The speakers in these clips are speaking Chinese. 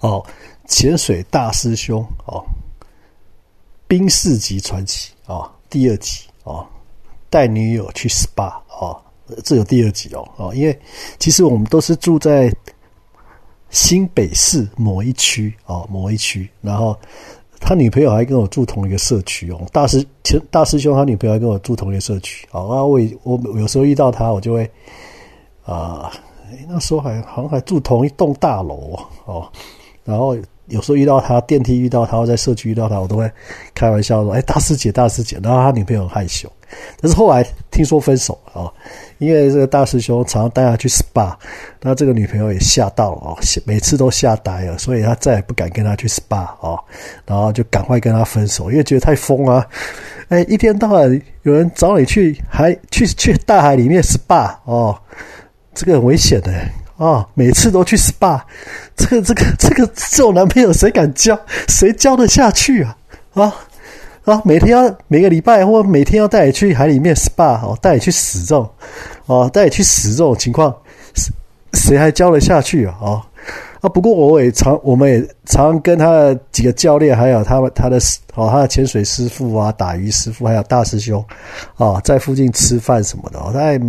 哦，潜水大师兄哦，冰四级传奇哦，第二集哦，带女友去 SPA 哦，这有第二集哦哦，因为其实我们都是住在新北市某一区哦，某一区，然后。他女朋友还跟我住同一个社区哦，大师前大师兄他女朋友还跟我住同一个社区啊。那我我有时候遇到他，我就会啊，那时候还好像还住同一栋大楼哦。然后有时候遇到他电梯遇到他，或在社区遇到他，我都会开玩笑说：“哎，大师姐，大师姐。”然后他女朋友害羞，但是后来听说分手啊。因为这个大师兄常常带他去 SPA，那这个女朋友也吓到了哦，每次都吓呆了，所以他再也不敢跟他去 SPA 哦，然后就赶快跟他分手，因为觉得太疯啊！哎，一天到晚有人找你去，还去去大海里面 SPA 哦，这个很危险的啊！每次都去 SPA，这个这个这个这种男朋友谁敢交？谁交得下去啊？啊！啊，每天要每个礼拜或每天要带你去海里面 SPA 哦，带你去死这种，哦，带你去死这种情况，谁谁还交得下去啊？哦，啊，不过我也常，我们也常跟他的几个教练，还有他们他的哦，他的潜水师傅啊，打鱼师傅，还有大师兄，啊，在附近吃饭什么的，大概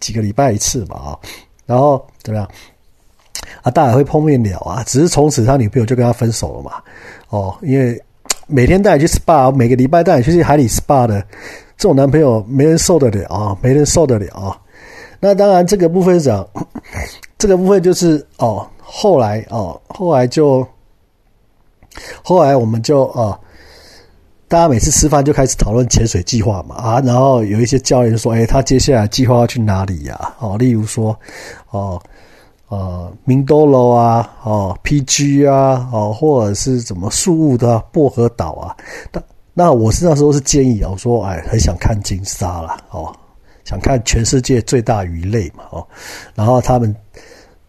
几个礼拜一次吧，啊，然后怎么样？啊，大家会碰面聊啊，只是从此他女朋友就跟他分手了嘛，哦，因为。每天带你去 SPA，每个礼拜带你去海里 SPA 的这种男朋友，没人受得了啊！没人受得了啊！那当然，这个部分讲，这个部分就是哦，后来哦，后来就后来我们就啊，大家每次吃饭就开始讨论潜水计划嘛啊，然后有一些教练就说：“哎，他接下来计划要去哪里呀？”哦，例如说哦。呃，明多楼啊，哦，PG 啊，哦，或者是怎么树屋的薄荷岛啊，那那我是那时候是建议啊，我说哎，很想看金沙啦，哦，想看全世界最大鱼类嘛，哦，然后他们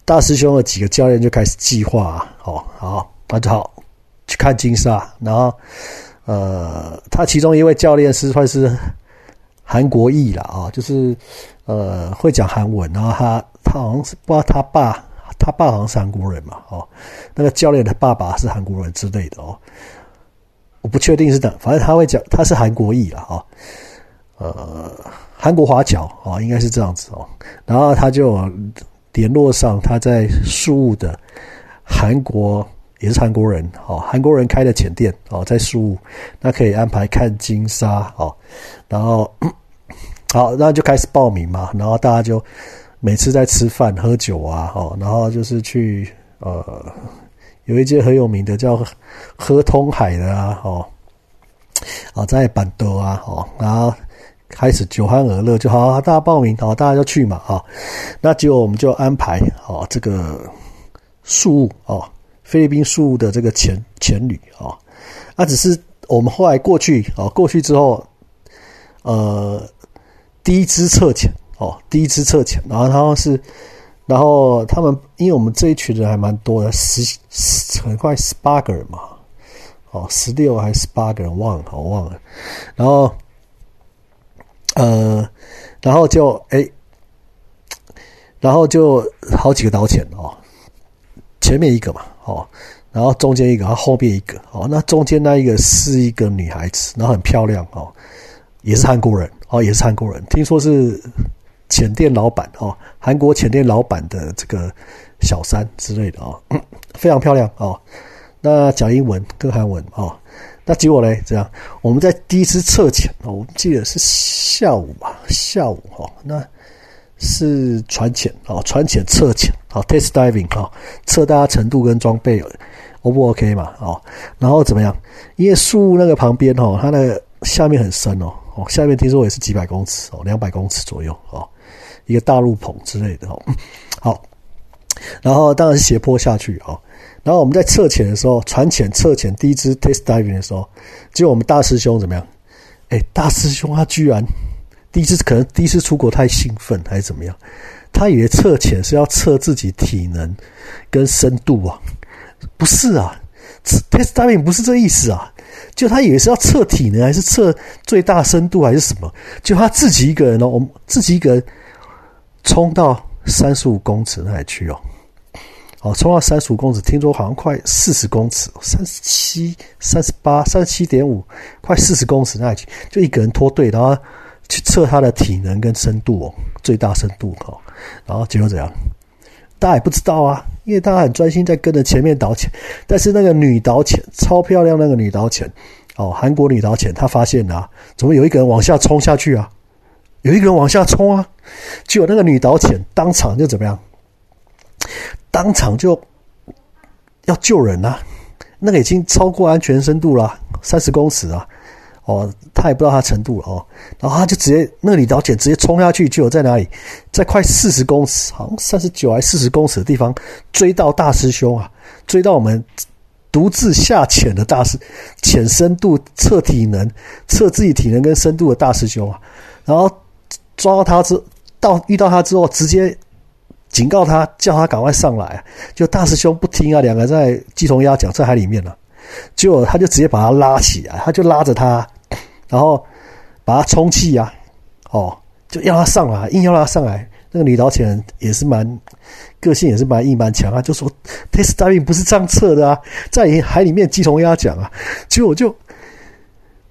大师兄的几个教练就开始计划，哦，好，那就好去看金沙，然后呃，他其中一位教练是算是韩国裔了啊，就是呃会讲韩文，然后他。他好像是不知道他爸，他爸好像是韩国人嘛，哦，那个教练的爸爸是韩国人之类的哦，我不确定是的，反正他会讲他是韩国裔了哦，呃，韩国华侨哦，应该是这样子哦，然后他就联络上他在宿务的韩国也是韩国人哦，韩国人开的浅店哦，在宿务，那可以安排看金沙哦，然后 好，那就开始报名嘛，然后大家就。每次在吃饭喝酒啊，哦，然后就是去呃，有一间很有名的叫喝通海的啊，哦，啊，在板德啊，哦，然后开始酒酣耳热，就好，大家报名，好，大家就去嘛，啊，那结果我们就安排哦，这个树哦，菲律宾树的这个前前旅啊，那，只是我们后来过去哦，过去之后，呃，第一支测潜。哦，第一次测潜，然后他们是，然后他们，因为我们这一群人还蛮多的，十十很快十八个人嘛，哦，十六还是十八个人，忘了，我忘了。然后，呃，然后就哎，然后就好几个导潜哦，前面一个嘛，哦，然后中间一个，然后后面一个，哦，那中间那一个是一个女孩子，然后很漂亮哦，也是韩国人，哦，也是韩国人，听说是。浅店老板哦，韩国浅店老板的这个小三之类的哦，非常漂亮哦。那讲英文跟韩文哦，那结果呢？这样我们在第一次测潜哦，我记得是下午吧，下午哈，那是船潜哦，船潜测潜哦，test diving 哦，测大家程度跟装备 O 不 OK 嘛哦，然后怎么样？因为树那个旁边哦，它的下面很深哦，哦，下面听说也是几百公尺哦，两百公尺左右哦。一个大陆棚之类的哦，好，然后当然是斜坡下去哦，然后我们在测潜的时候，船潜测潜第一支 test diving 的时候，结果我们大师兄怎么样？哎，大师兄他居然第一次可能第一次出国太兴奋还是怎么样？他以为测潜是要测自己体能跟深度啊，不是啊，test diving 不是这意思啊，就他以为是要测体能还是测最大深度还是什么？就他自己一个人哦，我们自己一个人。冲到三十五公尺那里去哦，哦，冲到三十五公尺，听说好像快四十公尺，三十七、三十八、三十七点五，快四十公尺那里去，就一个人脱队，然后去测他的体能跟深度哦，最大深度哈，然后结果怎样？大家也不知道啊，因为大家很专心在跟着前面导潜，但是那个女导潜超漂亮，那个女导潜哦，韩国女导潜，她发现啊，怎么有一个人往下冲下去啊？有一个人往下冲啊，结果那个女导潜当场就怎么样？当场就要救人啊！那个已经超过安全深度了，三十公尺啊！哦，他也不知道他程度了哦，然后他就直接那个女导潜直接冲下去，就有在哪里，在快四十公尺，好像三十九还四十公尺的地方追到大师兄啊，追到我们独自下潜的大师，潜深度测体能、测自己体能跟深度的大师兄啊，然后抓到他之到遇到他之后，直接。警告他，叫他赶快上来。就大师兄不听啊，两个在鸡同鸭讲，在海里面了。结果他就直接把他拉起来，他就拉着他，然后把他充气呀，哦，就要他上来，硬要他上来。那个女导潜也是蛮个性，也是蛮硬蛮强啊，就说 test diving 不是这样测的啊，在海里面鸡同鸭讲啊。结果就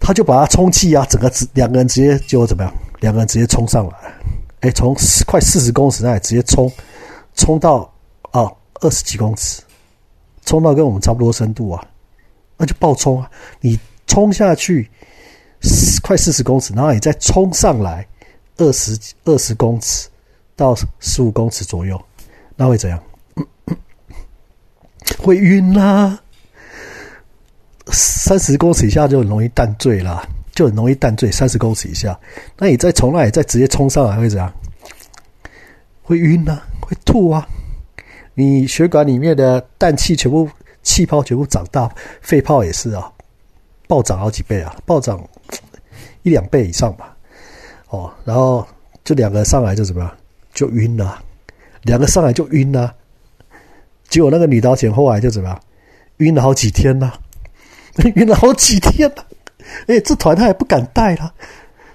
他就把他充气啊，整个直两个人直接就怎么样？两个人直接冲上来，哎，从快四十公尺那里直接冲。冲到啊二十几公尺，冲到跟我们差不多深度啊，那就爆冲啊！你冲下去快四十公尺，然后你再冲上来二十二十公尺到十五公尺左右，那会怎样？会晕啦！三十公尺以下就很容易淡醉啦，就很容易淡醉。三十公尺以下，那你再从那里再直接冲上来会怎样？会晕啊，会吐啊！你血管里面的氮气全部气泡全部长大，肺泡也是啊，暴涨好几倍啊，暴涨一两倍以上吧。哦，然后这两个上来就怎么样？就晕了，两个上来就晕了。结果那个女导潜后来就怎么样？晕了好几天呢，晕了好几天了。哎，这团他也不敢带了。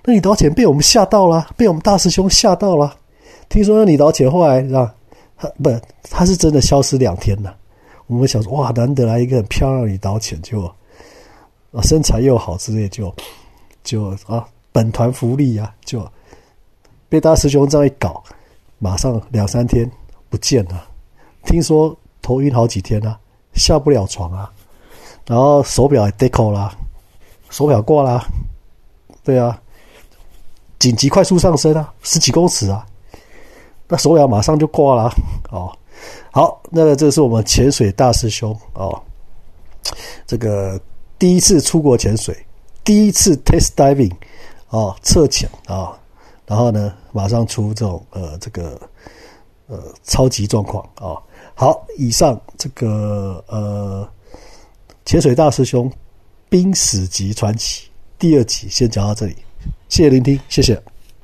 那女导潜被我们吓到了，被我们大师兄吓到了。听说那女导潜后来是吧？他不，他是真的消失两天了。我们想说，哇，难得来一个很漂亮的李导潜，就啊身材又好之类，就就啊本团福利啊，就被大师兄这样一搞，马上两三天不见了。听说头晕好几天啊，下不了床啊，然后手表也 deco 啦，手表挂啦，对啊，紧急快速上升啊，十几公尺啊。那手表马上就挂了哦。好，那这是我们潜水大师兄哦。这个第一次出国潜水，第一次 test diving 啊，测潜啊，然后呢，马上出这种呃这个呃超级状况啊。好，以上这个呃潜水大师兄濒死级传奇第二集先讲到这里，谢谢聆听，谢谢。